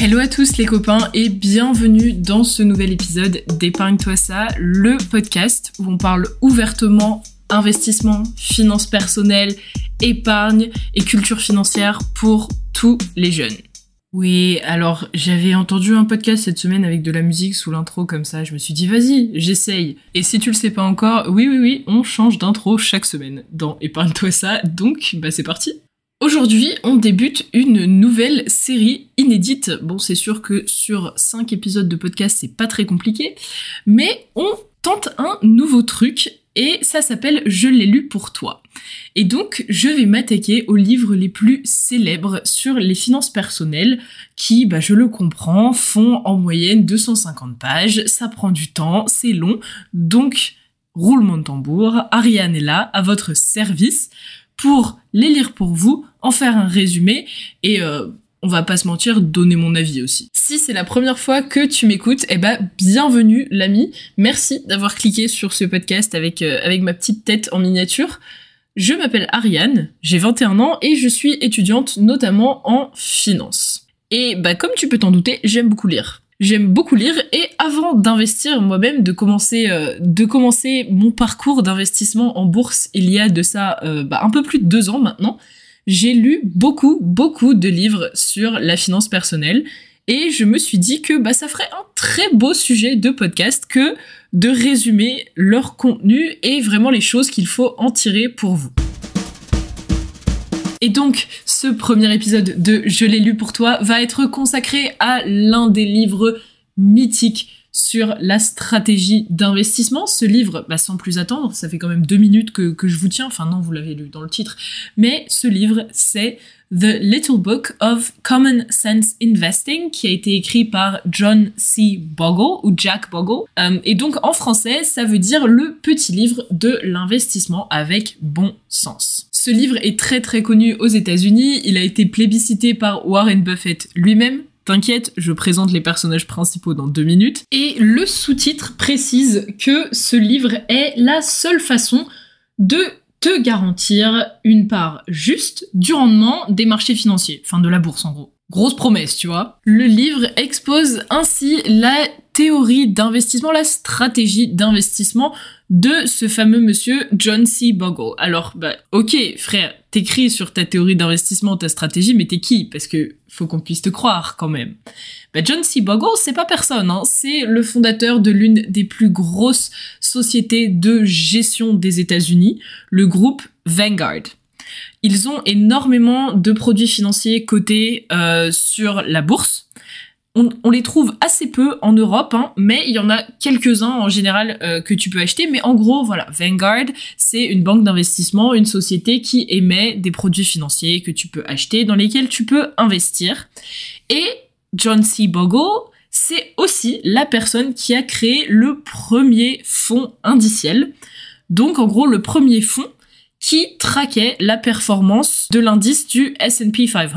Hello à tous les copains et bienvenue dans ce nouvel épisode d'Épargne-toi ça, le podcast où on parle ouvertement investissement, finances personnelles, épargne et culture financière pour tous les jeunes. Oui, alors j'avais entendu un podcast cette semaine avec de la musique sous l'intro comme ça, je me suis dit vas-y, j'essaye. Et si tu le sais pas encore, oui oui oui, on change d'intro chaque semaine dans Épargne-toi ça, donc bah c'est parti. Aujourd'hui, on débute une nouvelle série inédite. Bon, c'est sûr que sur 5 épisodes de podcast, c'est pas très compliqué, mais on tente un nouveau truc et ça s'appelle Je l'ai lu pour toi. Et donc, je vais m'attaquer aux livres les plus célèbres sur les finances personnelles qui, bah, je le comprends, font en moyenne 250 pages, ça prend du temps, c'est long, donc roulement de tambour, Ariane est là, à votre service, pour les lire pour vous, en faire un résumé et euh, on va pas se mentir, donner mon avis aussi. Si c'est la première fois que tu m'écoutes, eh ben bienvenue l'ami. Merci d'avoir cliqué sur ce podcast avec euh, avec ma petite tête en miniature. Je m'appelle Ariane, j'ai 21 ans et je suis étudiante notamment en finance. Et bah comme tu peux t'en douter, j'aime beaucoup lire. J'aime beaucoup lire et avant d'investir moi-même, de commencer, euh, de commencer mon parcours d'investissement en bourse, il y a de ça bah, un peu plus de deux ans maintenant, j'ai lu beaucoup, beaucoup de livres sur la finance personnelle et je me suis dit que bah, ça ferait un très beau sujet de podcast que de résumer leur contenu et vraiment les choses qu'il faut en tirer pour vous. Et donc, ce premier épisode de Je l'ai lu pour toi va être consacré à l'un des livres mythiques sur la stratégie d'investissement. Ce livre, bah, sans plus attendre, ça fait quand même deux minutes que, je vous tiens, enfin non, vous l'avez lu dans le titre, mais ce livre, c'est The Little Book of Common Sense Investing, qui a été écrit par John C. Bogle ou Jack Bogle. Euh, et donc en français, ça veut dire le petit livre de l'investissement avec bon sens. Ce livre est très très connu aux États-Unis. Il a été plébiscité par Warren Buffett lui-même. T'inquiète, je présente les personnages principaux dans deux minutes. Et le sous-titre précise que ce livre est la seule façon de te garantir une part juste du rendement des marchés financiers, enfin de la bourse en gros. Grosse promesse, tu vois. Le livre expose ainsi la théorie d'investissement, la stratégie d'investissement de ce fameux monsieur John C. Bogle. Alors, bah, ok, frère, t'écris sur ta théorie d'investissement, ta stratégie, mais t'es qui? Parce que faut qu'on puisse te croire quand même. Bah, John C. Bogle, c'est pas personne, hein. c'est le fondateur de l'une des plus grosses sociétés de gestion des États-Unis, le groupe Vanguard. Ils ont énormément de produits financiers cotés euh, sur la bourse on, les trouve assez peu en Europe, hein, mais il y en a quelques-uns en général euh, que tu peux acheter. Mais en gros, voilà, Vanguard, c'est une banque d'investissement, une société qui émet des produits financiers que tu peux acheter, dans lesquels tu peux investir. Et John C. Bogle, c'est aussi la personne qui a créé le premier fonds indiciel. Donc en gros, le premier fonds qui traquait la performance de l'indice du S&P 500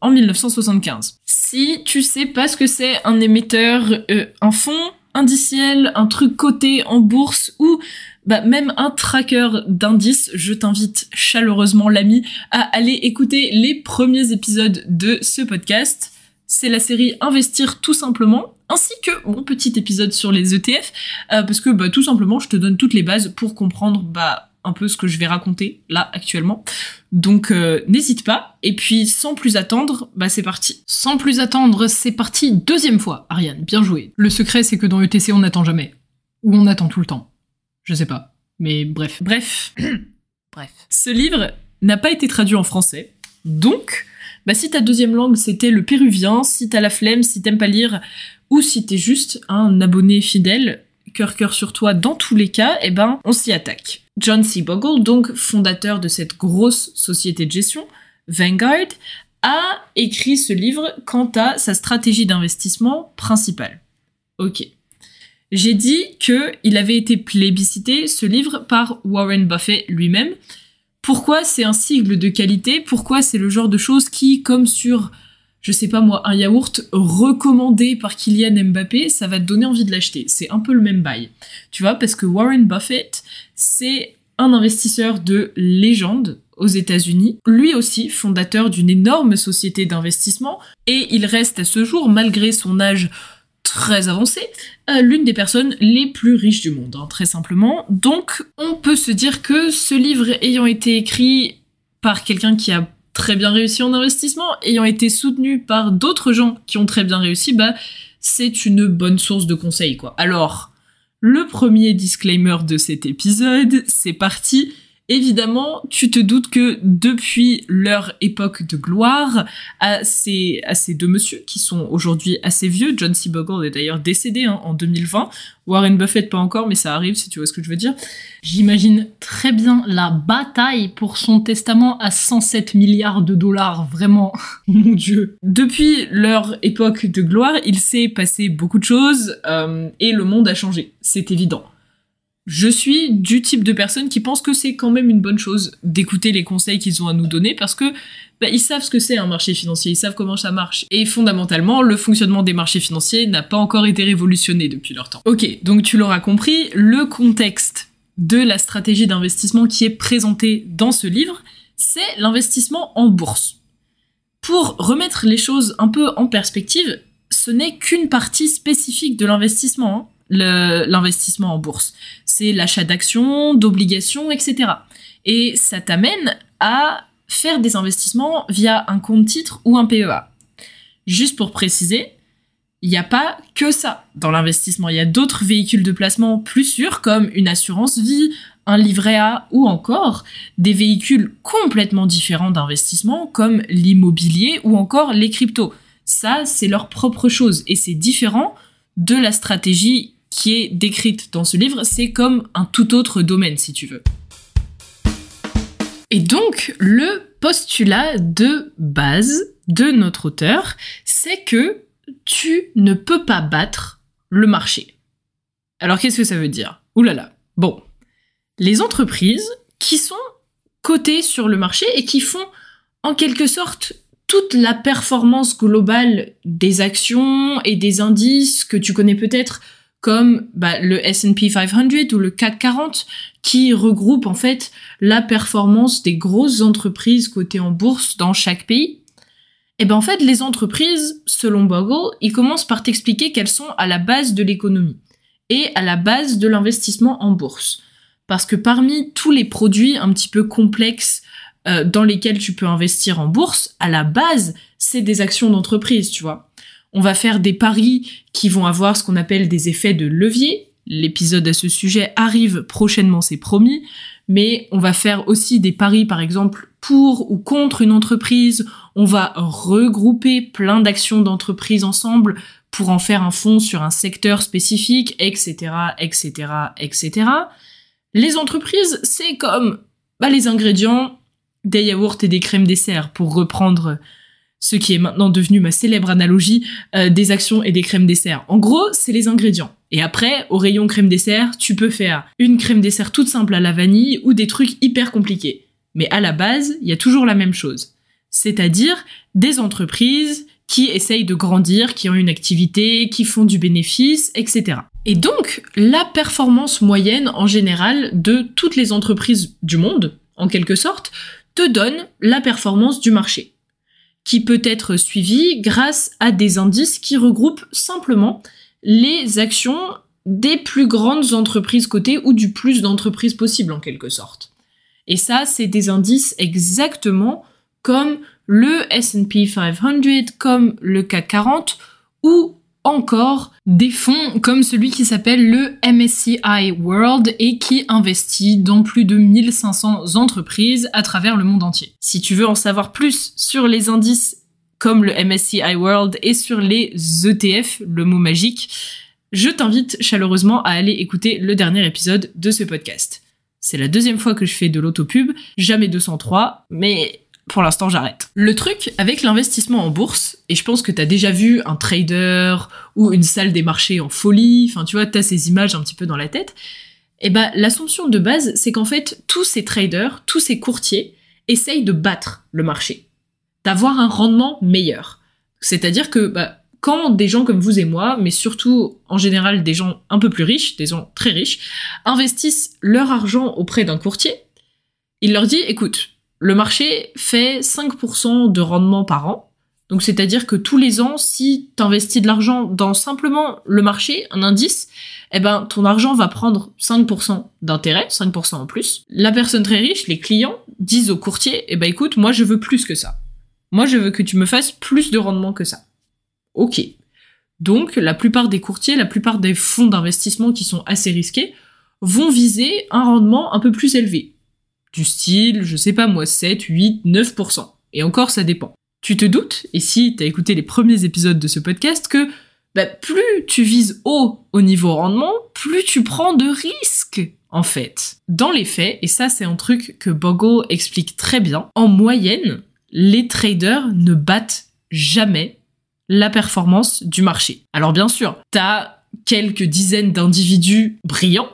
en 1975. Si tu sais pas ce que c'est un émetteur, euh, un fonds indiciel, un truc coté en bourse ou bah, même un tracker d'indices, je t'invite chaleureusement l'ami à aller écouter les premiers épisodes de ce podcast. C'est la série Investir tout simplement, ainsi que mon petit épisode sur les ETF, euh, parce que bah, tout simplement je te donne toutes les bases pour comprendre bah un peu ce que je vais raconter là actuellement. Donc euh, n'hésite pas. Et puis sans plus attendre, bah c'est parti. Sans plus attendre, c'est parti deuxième fois. Ariane, bien joué. Le secret c'est que dans ETC on n'attend jamais. Ou on attend tout le temps. Je sais pas. Mais bref. Bref. bref. Ce livre n'a pas été traduit en français. Donc, bah si ta deuxième langue c'était le péruvien, si t'as la flemme, si t'aimes pas lire, ou si t'es juste un abonné fidèle, cœur cœur sur toi dans tous les cas, eh ben on s'y attaque. John C. Bogle, donc fondateur de cette grosse société de gestion, Vanguard, a écrit ce livre quant à sa stratégie d'investissement principale. Ok. J'ai dit que il avait été plébiscité, ce livre, par Warren Buffett lui-même. Pourquoi c'est un sigle de qualité? Pourquoi c'est le genre de choses qui, comme sur je sais pas moi, un yaourt recommandé par Kylian Mbappé, ça va te donner envie de l'acheter. C'est un peu le même bail. Tu vois, parce que Warren Buffett, c'est un investisseur de légende aux États-Unis, lui aussi fondateur d'une énorme société d'investissement, et il reste à ce jour, malgré son âge très avancé, euh, l'une des personnes les plus riches du monde, hein, très simplement. Donc on peut se dire que ce livre ayant été écrit par quelqu'un qui a très bien réussi en investissement, ayant été soutenu par d'autres gens qui ont très bien réussi, bah c'est une bonne source de conseils quoi. Alors, le premier disclaimer de cet épisode, c'est parti. Évidemment, tu te doutes que depuis leur époque de gloire, à ces, à ces deux messieurs qui sont aujourd'hui assez vieux, John C. Bogle est d'ailleurs décédé hein, en 2020, Warren Buffett pas encore, mais ça arrive si tu vois ce que je veux dire. J'imagine très bien la bataille pour son testament à 107 milliards de dollars, vraiment, mon dieu. Depuis leur époque de gloire, il s'est passé beaucoup de choses euh, et le monde a changé, c'est évident je suis du type de personne qui pense que c'est quand même une bonne chose d'écouter les conseils qu'ils ont à nous donner parce que bah, ils savent ce que c'est un marché financier, ils savent comment ça marche. Et fondamentalement, le fonctionnement des marchés financiers n'a pas encore été révolutionné depuis leur temps. Ok, donc tu l'auras compris, le contexte de la stratégie d'investissement qui est présentée dans ce livre, c'est l'investissement en bourse. Pour remettre les choses un peu en perspective, ce n'est qu'une partie spécifique de l'investissement. Hein l'investissement en bourse. C'est l'achat d'actions, d'obligations, etc. Et ça t'amène à faire des investissements via un compte titre ou un PEA. Juste pour préciser, il n'y a pas que ça dans l'investissement. Il y a d'autres véhicules de placement plus sûrs comme une assurance vie, un livret A ou encore des véhicules complètement différents d'investissement comme l'immobilier ou encore les cryptos. Ça, c'est leur propre chose et c'est différent de la stratégie qui est décrite dans ce livre, c'est comme un tout autre domaine, si tu veux. Et donc, le postulat de base de notre auteur, c'est que tu ne peux pas battre le marché. Alors, qu'est-ce que ça veut dire? Ouh là là. Bon. Les entreprises qui sont cotées sur le marché et qui font en quelque sorte toute la performance globale des actions et des indices que tu connais peut-être comme bah, le S&P 500 ou le CAC 40 qui regroupe en fait la performance des grosses entreprises cotées en bourse dans chaque pays. Et ben en fait les entreprises, selon Bogle, ils commencent par t'expliquer qu'elles sont à la base de l'économie et à la base de l'investissement en bourse. Parce que parmi tous les produits un petit peu complexes euh, dans lesquels tu peux investir en bourse, à la base, c'est des actions d'entreprise, tu vois. On va faire des paris qui vont avoir ce qu'on appelle des effets de levier. L'épisode à ce sujet arrive prochainement, c'est promis. Mais on va faire aussi des paris, par exemple, pour ou contre une entreprise. On va regrouper plein d'actions d'entreprise ensemble pour en faire un fonds sur un secteur spécifique, etc., etc., etc. Les entreprises, c'est comme bah, les ingrédients des yaourts et des crèmes dessert, pour reprendre ce qui est maintenant devenu ma célèbre analogie euh, des actions et des crèmes dessert. En gros, c'est les ingrédients. Et après, au rayon crème dessert, tu peux faire une crème dessert toute simple à la vanille ou des trucs hyper compliqués. Mais à la base, il y a toujours la même chose. C'est-à-dire des entreprises qui essayent de grandir, qui ont une activité, qui font du bénéfice, etc. Et donc, la performance moyenne en général de toutes les entreprises du monde, en quelque sorte, te donne la performance du marché qui peut être suivi grâce à des indices qui regroupent simplement les actions des plus grandes entreprises cotées ou du plus d'entreprises possible en quelque sorte. Et ça, c'est des indices exactement comme le S&P 500, comme le CAC 40 ou encore des fonds comme celui qui s'appelle le MSCI World et qui investit dans plus de 1500 entreprises à travers le monde entier. Si tu veux en savoir plus sur les indices comme le MSCI World et sur les ETF, le mot magique, je t'invite chaleureusement à aller écouter le dernier épisode de ce podcast. C'est la deuxième fois que je fais de l'autopub, jamais 203, mais pour l'instant, j'arrête. Le truc avec l'investissement en bourse, et je pense que t'as déjà vu un trader ou une salle des marchés en folie, enfin tu vois, t'as ces images un petit peu dans la tête, et eh ben l'assumption de base, c'est qu'en fait, tous ces traders, tous ces courtiers, essayent de battre le marché, d'avoir un rendement meilleur. C'est-à-dire que bah, quand des gens comme vous et moi, mais surtout en général des gens un peu plus riches, des gens très riches, investissent leur argent auprès d'un courtier, il leur dit, écoute, le marché fait 5% de rendement par an. Donc c'est-à-dire que tous les ans, si tu investis de l'argent dans simplement le marché, un indice, eh ben ton argent va prendre 5% d'intérêt, 5% en plus. La personne très riche, les clients, disent au courtier, eh ben écoute, moi je veux plus que ça. Moi je veux que tu me fasses plus de rendement que ça. Ok. Donc la plupart des courtiers, la plupart des fonds d'investissement qui sont assez risqués, vont viser un rendement un peu plus élevé. Du style, je sais pas moi, 7, 8, 9%. Et encore, ça dépend. Tu te doutes, et si t'as écouté les premiers épisodes de ce podcast, que bah, plus tu vises haut au niveau rendement, plus tu prends de risques, en fait. Dans les faits, et ça c'est un truc que Bogo explique très bien, en moyenne, les traders ne battent jamais la performance du marché. Alors bien sûr, t'as quelques dizaines d'individus brillants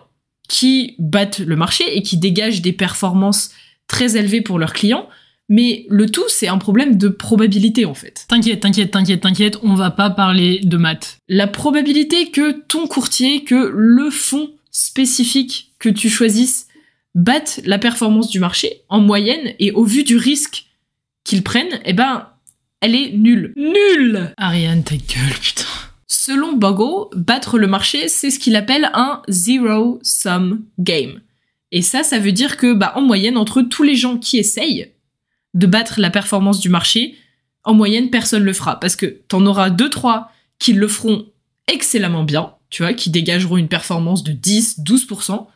qui battent le marché et qui dégagent des performances très élevées pour leurs clients, mais le tout, c'est un problème de probabilité en fait. T'inquiète, t'inquiète, t'inquiète, t'inquiète, on va pas parler de maths. La probabilité que ton courtier, que le fonds spécifique que tu choisisses batte la performance du marché en moyenne et au vu du risque qu'ils prennent, eh ben, elle est nulle. Nulle Ariane, ta gueule, putain. Selon Bogo, battre le marché, c'est ce qu'il appelle un zero sum game. Et ça, ça veut dire que, bah, en moyenne, entre tous les gens qui essayent, de battre la performance du marché, en moyenne, personne le fera. Parce que t'en auras deux, trois qui le feront excellemment bien, tu vois, qui dégageront une performance de 10, 12%,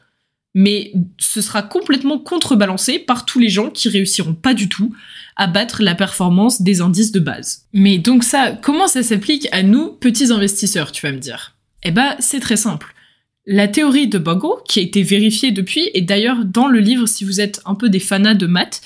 mais ce sera complètement contrebalancé par tous les gens qui réussiront pas du tout à battre la performance des indices de base. Mais donc ça, comment ça s'applique à nous, petits investisseurs, tu vas me dire? Eh ben, c'est très simple. La théorie de Bogo, qui a été vérifiée depuis, et d'ailleurs dans le livre, si vous êtes un peu des fanats de maths,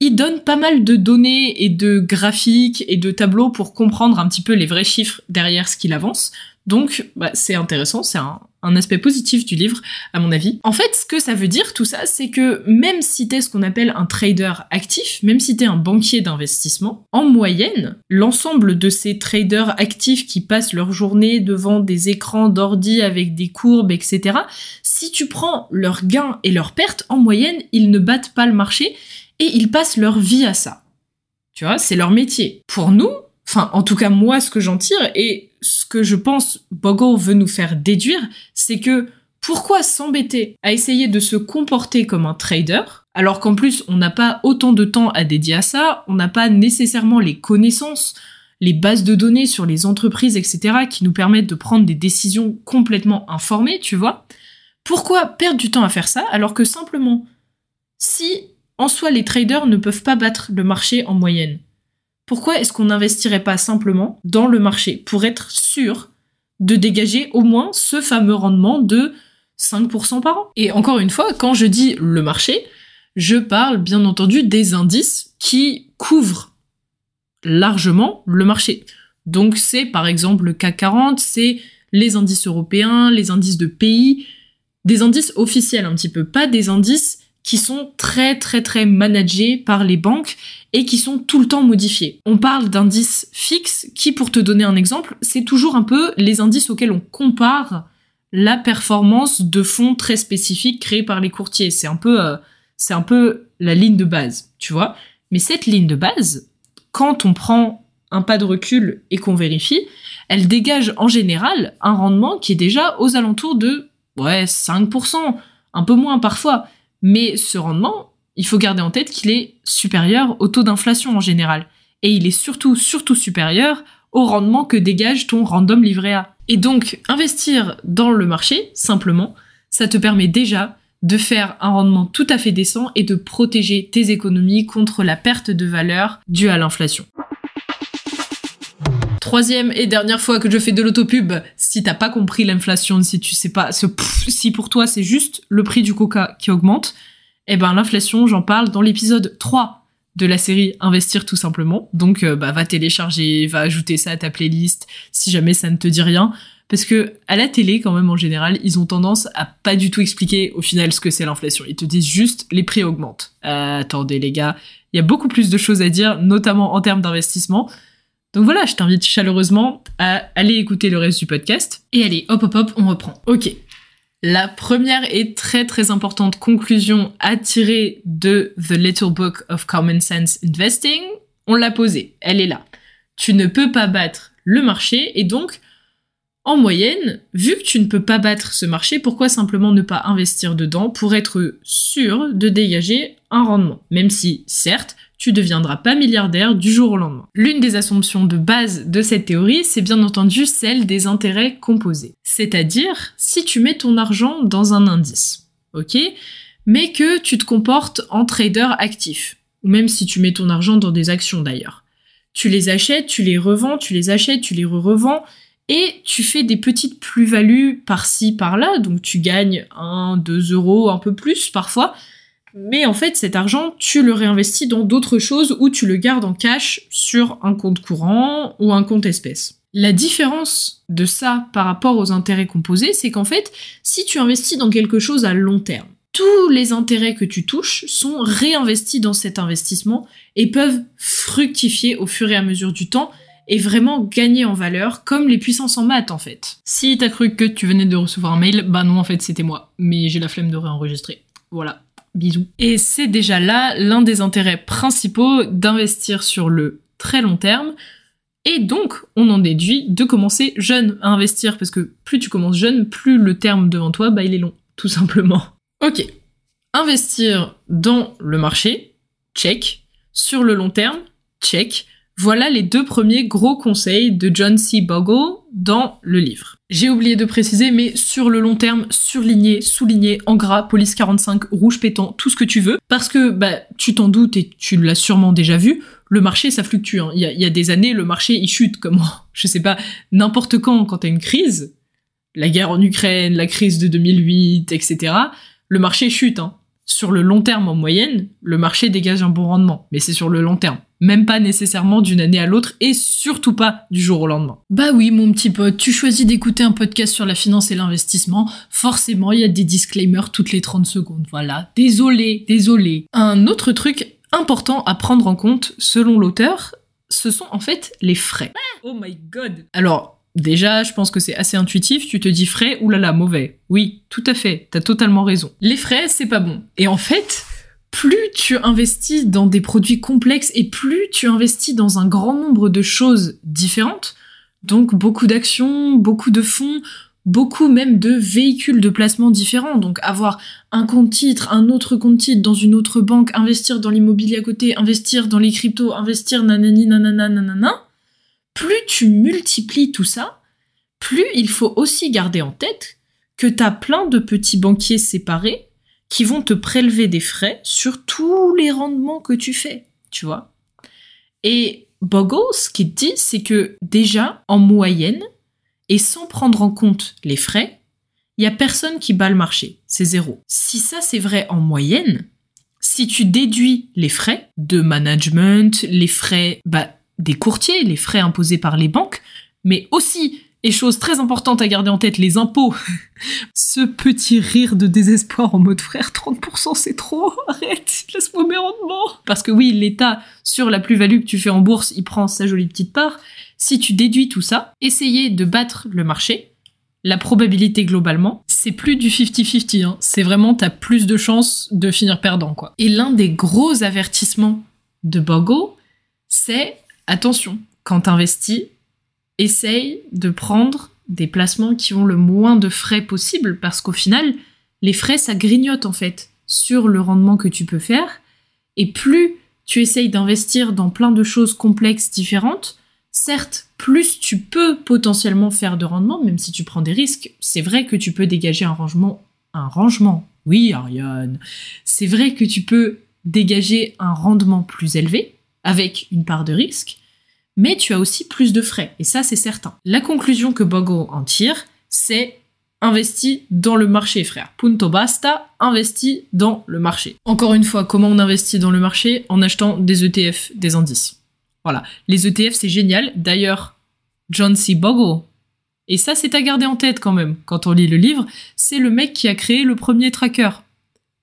il donne pas mal de données et de graphiques et de tableaux pour comprendre un petit peu les vrais chiffres derrière ce qu'il avance. Donc, bah, c'est intéressant, c'est un, aspect positif du livre, à mon avis. En fait, ce que ça veut dire, tout ça, c'est que même si t'es ce qu'on appelle un trader actif, même si t'es un banquier d'investissement, en moyenne, l'ensemble de ces traders actifs qui passent leur journée devant des écrans d'ordi avec des courbes, etc., si tu prends leurs gains et leurs pertes, en moyenne, ils ne battent pas le marché et ils passent leur vie à ça. Tu vois, c'est leur métier. Pour nous, enfin, en tout cas, moi, ce que j'en tire et ce que je pense Bogo veut nous faire déduire, c'est que pourquoi s'embêter à essayer de se comporter comme un trader alors qu'en plus on n'a pas autant de temps à dédier à ça, on n'a pas nécessairement les connaissances, les bases de données sur les entreprises, etc., qui nous permettent de prendre des décisions complètement informées, tu vois? Pourquoi perdre du temps à faire ça alors que simplement, si en soi, les traders ne peuvent pas battre le marché en moyenne? Pourquoi est-ce qu'on n'investirait pas simplement dans le marché pour être sûr de dégager au moins ce fameux rendement de 5% par an? Et encore une fois, quand je dis le marché, je parle bien entendu des indices qui couvrent largement le marché. Donc c'est par exemple le CAC 40, c'est les indices européens, les indices de pays, des indices officiels un petit peu, pas des indices qui sont très très très managés par les banques et qui sont tout le temps modifiés. On parle d'indices fixes qui, pour te donner un exemple, c'est toujours un peu les indices auxquels on compare la performance de fonds très spécifiques créés par les courtiers. C'est un peu, euh, c'est un peu la ligne de base, tu vois. Mais cette ligne de base, quand on prend un pas de recul et qu'on vérifie, elle dégage en général un rendement qui est déjà aux alentours de ouais 5%, un peu moins parfois. Mais ce rendement, il faut garder en tête qu'il est supérieur au taux d'inflation en général. Et il est surtout, surtout supérieur au rendement que dégage ton random livret A. Et donc, investir dans le marché, simplement, ça te permet déjà de faire un rendement tout à fait décent et de protéger tes économies contre la perte de valeur due à l'inflation. Troisième et dernière fois que je fais de l'autopub, si t'as pas compris l'inflation, si tu sais pas, si pour toi c'est juste le prix du coca qui augmente, eh ben l'inflation, j'en parle dans l'épisode 3 de la série Investir tout simplement. Donc euh, bah va télécharger, va ajouter ça à ta playlist si jamais ça ne te dit rien. Parce que à la télé, quand même, en général, ils ont tendance à pas du tout expliquer au final ce que c'est l'inflation. Ils te disent juste les prix augmentent. Euh, attendez les gars, il y a beaucoup plus de choses à dire, notamment en termes d'investissement. Donc voilà, je t'invite chaleureusement à aller écouter le reste du podcast. Et allez, hop hop hop, on reprend. Ok. La première et très très importante conclusion à tirer de The Little Book of Common Sense Investing, on l'a posée, elle est là. Tu ne peux pas battre le marché et donc en moyenne, vu que tu ne peux pas battre ce marché, pourquoi simplement ne pas investir dedans pour être sûr de dégager un rendement? Même si, certes, tu deviendras pas milliardaire du jour au lendemain. L'une des assumptions de base de cette théorie, c'est bien entendu celle des intérêts composés. C'est-à-dire, si tu mets ton argent dans un indice, ok Mais que tu te comportes en trader actif, ou même si tu mets ton argent dans des actions d'ailleurs. Tu les achètes, tu les revends, tu les achètes, tu les re-revends, et tu fais des petites plus-values par-ci, par-là, donc tu gagnes 1, 2 euros, un peu plus parfois, mais en fait cet argent, tu le réinvestis dans d'autres choses ou tu le gardes en cash sur un compte courant ou un compte espèce. La différence de ça par rapport aux intérêts composés, c'est qu'en fait, si tu investis dans quelque chose à long terme, tous les intérêts que tu touches sont réinvestis dans cet investissement et peuvent fructifier au fur et à mesure du temps et vraiment gagner en valeur, comme les puissances en maths en fait. Si t'as cru que tu venais de recevoir un mail, bah non en fait c'était moi, mais j'ai la flemme de réenregistrer. Voilà, bisous. Et c'est déjà là l'un des intérêts principaux d'investir sur le très long terme. Et donc, on en déduit de commencer jeune à investir, parce que plus tu commences jeune, plus le terme devant toi, bah il est long, tout simplement. Ok, investir dans le marché, check. Sur le long terme, check. Voilà les deux premiers gros conseils de John C. Bogle dans le livre. J'ai oublié de préciser, mais sur le long terme, surligné, souligné, en gras, police 45, rouge pétant, tout ce que tu veux, parce que bah tu t'en doutes et tu l'as sûrement déjà vu, le marché ça fluctue. Hein. Il, y a, y des années, le marché il chute comme je sais pas n'importe quand quand t'as une crise, la guerre en Ukraine, la crise de 2008, etc. Le marché chute. Hein. Sur le long terme en moyenne, le marché dégage un bon rendement, mais c'est sur le long terme même pas nécessairement d'une année à l'autre et surtout pas du jour au lendemain. Bah oui, mon petit pote, tu choisis d'écouter un podcast sur la finance et l'investissement, forcément, il y a des disclaimers toutes les 30 secondes. Voilà. Désolé, désolé. Un autre truc important à prendre en compte, selon l'auteur, ce sont en fait les frais. Oh my god. Alors, Déjà, je pense que c'est assez intuitif, tu te dis frais, oulala, mauvais. Oui, tout à fait, t'as totalement raison. Les frais, c'est pas bon. Et en fait, plus tu investis dans des produits complexes et plus tu investis dans un grand nombre de choses différentes, donc beaucoup d'actions, beaucoup de fonds, beaucoup même de véhicules de placement différents. Donc avoir un compte titre, un autre compte titre dans une autre banque, investir dans l'immobilier à côté, investir dans les cryptos, investir nanani nanana nanana. Plus tu multiplies tout ça, plus il faut aussi garder en tête que tu as plein de petits banquiers séparés qui vont te prélever des frais sur tous les rendements que tu fais, tu vois. Et Bogo, ce qu'il dit, c'est que déjà, en moyenne, et sans prendre en compte les frais, il y a personne qui bat le marché, c'est zéro. Si ça c'est vrai en moyenne, si tu déduis les frais de management, les frais bah, des courtiers, les frais imposés par les banques, mais aussi et chose très importante à garder en tête, les impôts. Ce petit rire de désespoir en mode frère, 30% c'est trop, arrête, laisse-moi mes rendements. Parce que oui, l'État, sur la plus-value que tu fais en bourse, il prend sa jolie petite part. Si tu déduis tout ça, essayer de battre le marché, la probabilité globalement, c'est plus du 50-50, hein. c'est vraiment t'as plus de chances de finir perdant quoi. Et l'un des gros avertissements de Bogo, c'est attention, quand t'investis, essaye de prendre des placements qui ont le moins de frais possible parce qu'au final, les frais, ça grignote en fait sur le rendement que tu peux faire. Et plus tu essayes d'investir dans plein de choses complexes différentes, certes, plus tu peux potentiellement faire de rendement, même si tu prends des risques, c'est vrai que tu peux dégager un rangement. Un rangement, oui, Ariane. C'est vrai que tu peux dégager un rendement plus élevé avec une part de risque, mais tu as aussi plus de frais, et ça c'est certain. La conclusion que Bogo en tire, c'est investi dans le marché, frère. Punto basta, investi dans le marché. Encore une fois, comment on investit dans le marché? En achetant des ETF, des indices. Voilà. Les ETF, c'est génial. D'ailleurs, John C. Bogle, et ça c'est à garder en tête quand même, quand on lit le livre, c'est le mec qui a créé le premier tracker.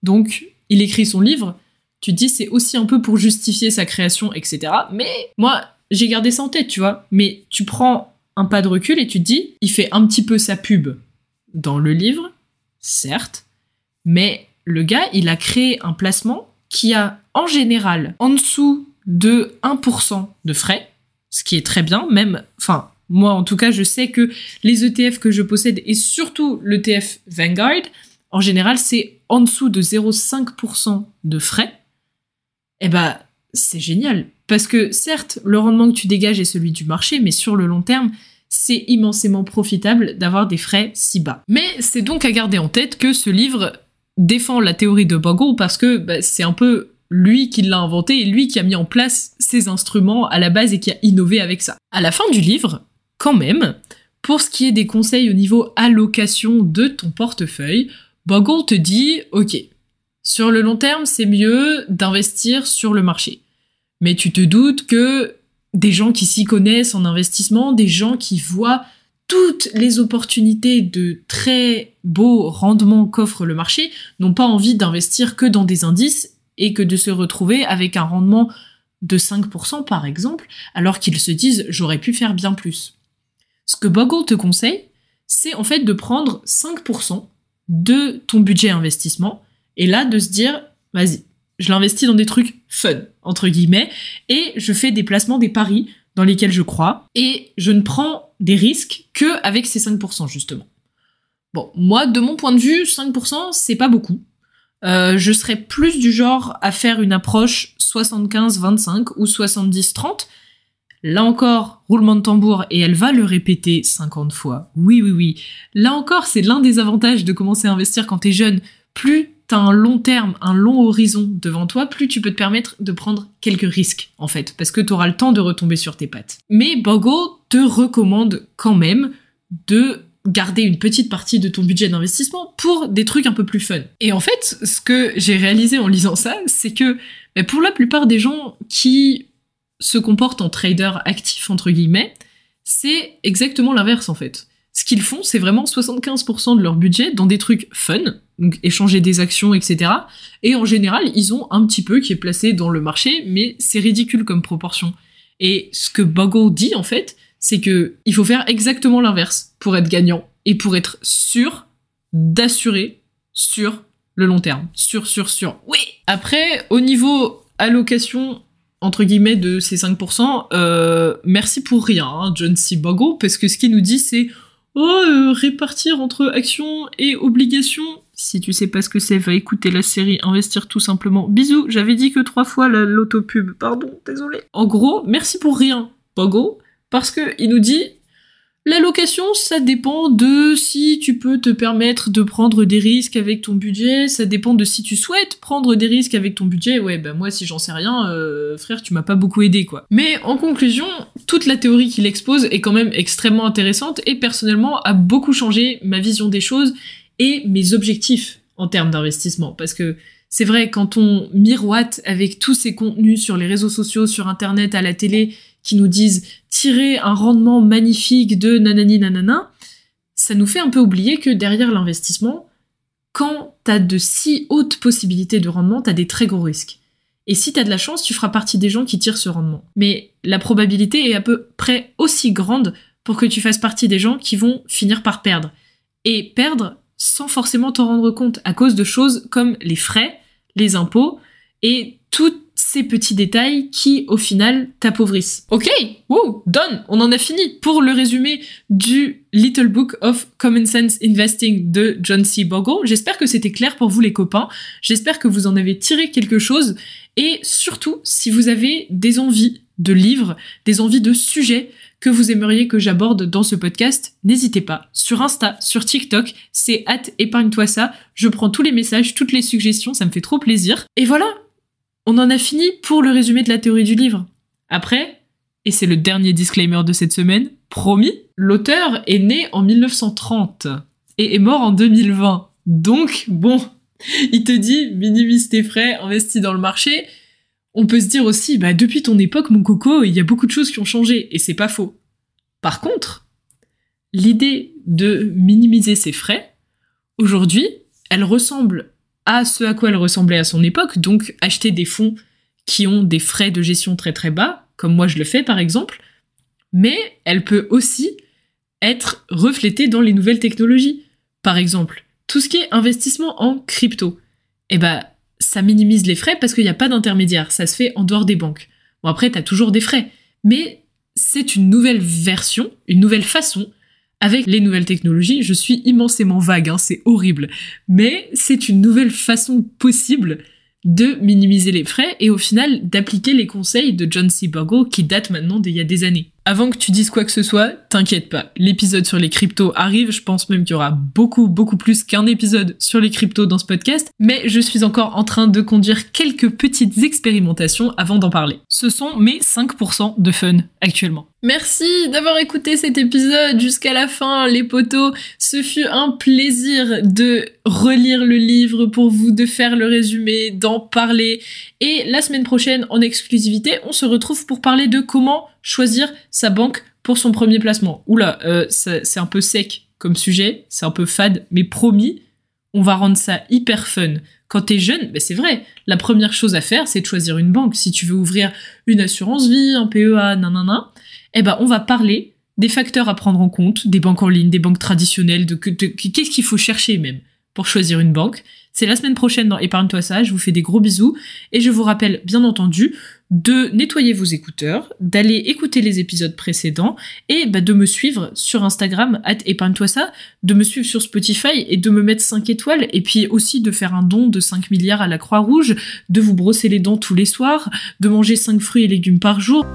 Donc, il écrit son livre, tu te dis c'est aussi un peu pour justifier sa création, etc. Mais moi, j'ai gardé ça en tête, tu vois. Mais tu prends un pas de recul et tu te dis, il fait un petit peu sa pub dans le livre, certes, mais le gars, il a créé un placement qui a en général en dessous de 1% de frais, ce qui est très bien, même, enfin, moi en tout cas, je sais que les ETF que je possède, et surtout l'ETF Vanguard, en général, c'est en dessous de 0,5% de frais. Eh ben, c'est génial. Parce que certes, le rendement que tu dégages est celui du marché, mais sur le long terme, c'est immensément profitable d'avoir des frais si bas. Mais c'est donc à garder en tête que ce livre défend la théorie de Bogle parce que bah, c'est un peu lui qui l'a inventé et lui qui a mis en place ces instruments à la base et qui a innové avec ça. À la fin du livre, quand même, pour ce qui est des conseils au niveau allocation de ton portefeuille, Bogle te dit, ok, sur le long terme, c'est mieux d'investir sur le marché. Mais tu te doutes que des gens qui s'y connaissent en investissement, des gens qui voient toutes les opportunités de très beaux rendements qu'offre le marché, n'ont pas envie d'investir que dans des indices et que de se retrouver avec un rendement de 5% par exemple, alors qu'ils se disent j'aurais pu faire bien plus. Ce que Bogle te conseille, c'est en fait de prendre 5% de ton budget investissement et là de se dire vas-y, je l'investis dans des trucs fun entre guillemets et je fais des placements, des paris dans lesquels je crois et je ne prends des risques que avec ces 5% justement. Bon, moi de mon point de vue, 5% c'est pas beaucoup. Euh, je serais plus du genre à faire une approche 75-25 ou 70-30. Là encore, roulement de tambour, et elle va le répéter 50 fois. Oui, oui, oui. Là encore, c'est l'un des avantages de commencer à investir quand t'es jeune. Plus t'as un long terme, un long horizon devant toi, plus tu peux te permettre de prendre quelques risques, en fait, parce que t'auras le temps de retomber sur tes pattes. Mais Bogo te recommande quand même de garder une petite partie de ton budget d'investissement pour des trucs un peu plus fun. Et en fait, ce que j'ai réalisé en lisant ça, c'est que bah, pour la plupart des gens qui se comportent en trader actif, entre guillemets, c'est exactement l'inverse en fait. Ce qu'ils font, c'est vraiment 75% de leur budget dans des trucs fun, donc échanger des actions, etc. Et en général, ils ont un petit peu qui est placé dans le marché, mais c'est ridicule comme proportion. Et ce que Bogle dit en fait, c'est que il faut faire exactement l'inverse pour être gagnant et pour être sûr d'assurer sur le long terme. Sûr, sûr, sûr. Oui. Après, au niveau allocation entre guillemets de ces 5%, euh, merci pour rien, hein, John C. Bogle, parce que ce qu'il nous dit c'est oh euh, répartir entre actions et obligations. Si tu sais pas ce que c'est, va écouter la série Investir tout simplement. Bisous, j'avais dit que trois fois l'autopub, pardon, désolé. En gros, merci pour rien, Bogle. Parce que il nous dit L'allocation, ça dépend de si tu peux te permettre de prendre des risques avec ton budget, ça dépend de si tu souhaites prendre des risques avec ton budget. Ouais, bah moi si j'en sais rien, euh, frère, tu m'as pas beaucoup aidé quoi. Mais en conclusion, toute la théorie qu'il expose est quand même extrêmement intéressante et personnellement a beaucoup changé ma vision des choses et mes objectifs en termes d'investissement. Parce que c'est vrai, quand on miroite avec tous ces contenus sur les réseaux sociaux, sur internet, à la télé, qui nous disent tirer un rendement magnifique de nanani nanana, ça nous fait un peu oublier que derrière l'investissement, quand t'as de si hautes possibilités de rendement, t'as des très gros risques. Et si t'as de la chance, tu feras partie des gens qui tirent ce rendement. Mais la probabilité est à peu près aussi grande pour que tu fasses partie des gens qui vont finir par perdre. Et perdre sans forcément t'en rendre compte à cause de choses comme les frais, les impôts et toutes ces petits détails qui, au final, t'appauvrissent. Ok, wouh, done, on en a fini pour le résumé du Little Book of Common Sense Investing de John C. Bogle. J'espère que c'était clair pour vous les copains. J'espère que vous en avez tiré quelque chose. Et surtout, si vous avez des envies de livres, des envies de sujets que vous aimeriez que j'aborde dans ce podcast, n'hésitez pas. Sur Insta, sur TikTok, c'est at épargne-toi ça. Je prends tous les messages, toutes les suggestions, ça me fait trop plaisir. Et voilà, on en a fini pour le résumé de la théorie du livre. Après, et c'est le dernier disclaimer de cette semaine, promis, l'auteur est né en 1930 et est mort en 2020. Donc, bon, il te dit, minimise tes frais, investis dans le marché. On peut se dire aussi, bah, depuis ton époque, mon coco, il y a beaucoup de choses qui ont changé, et c'est pas faux. Par contre, l'idée de minimiser ses frais, aujourd'hui, elle ressemble à ce à quoi elle ressemblait à son époque, donc acheter des fonds qui ont des frais de gestion très très bas, comme moi je le fais par exemple, mais elle peut aussi être reflétée dans les nouvelles technologies. Par exemple, tout ce qui est investissement en crypto, eh ben, ça minimise les frais parce qu'il n'y a pas d'intermédiaire. Ça se fait en dehors des banques. Bon, après, tu as toujours des frais. Mais c'est une nouvelle version, une nouvelle façon avec les nouvelles technologies, je suis immensément vague, hein, c'est horrible. Mais c'est une nouvelle façon possible de minimiser les frais et au final d'appliquer les conseils de John C. Bogle qui datent maintenant d'il y a des années. Avant que tu dises quoi que ce soit, t'inquiète pas, l'épisode sur les cryptos arrive, je pense même qu'il y aura beaucoup, beaucoup plus qu'un épisode sur les cryptos dans ce podcast, mais je suis encore en train de conduire quelques petites expérimentations avant d'en parler. Ce sont mes 5% de fun actuellement. Merci d'avoir écouté cet épisode jusqu'à la fin, les potos. Ce fut un plaisir de relire le livre pour vous, de faire le résumé, d'en parler. Et la semaine prochaine, en exclusivité, on se retrouve pour parler de comment choisir sa banque pour son premier placement. Oula, euh, c'est un peu sec comme sujet, c'est un peu fade, mais promis, on va rendre ça hyper fun. Quand t'es jeune, ben c'est vrai, la première chose à faire, c'est de choisir une banque. Si tu veux ouvrir une assurance vie, un PEA, nanana, eh ben on va parler des facteurs à prendre en compte, des banques en ligne, des banques traditionnelles, de, qu'est-ce qu'il faut chercher même pour choisir une banque. C'est la semaine prochaine dans Épargne-toi ça, je vous fais des gros bisous et je vous rappelle bien entendu de nettoyer vos écouteurs, d'aller écouter les épisodes précédents et bah, de me suivre sur Instagram, épargne-toi ça, de me suivre sur Spotify et de me mettre 5 étoiles et puis aussi de faire un don de 5 milliards à la Croix-Rouge, de vous brosser les dents tous les soirs, de manger 5 fruits et légumes par jour.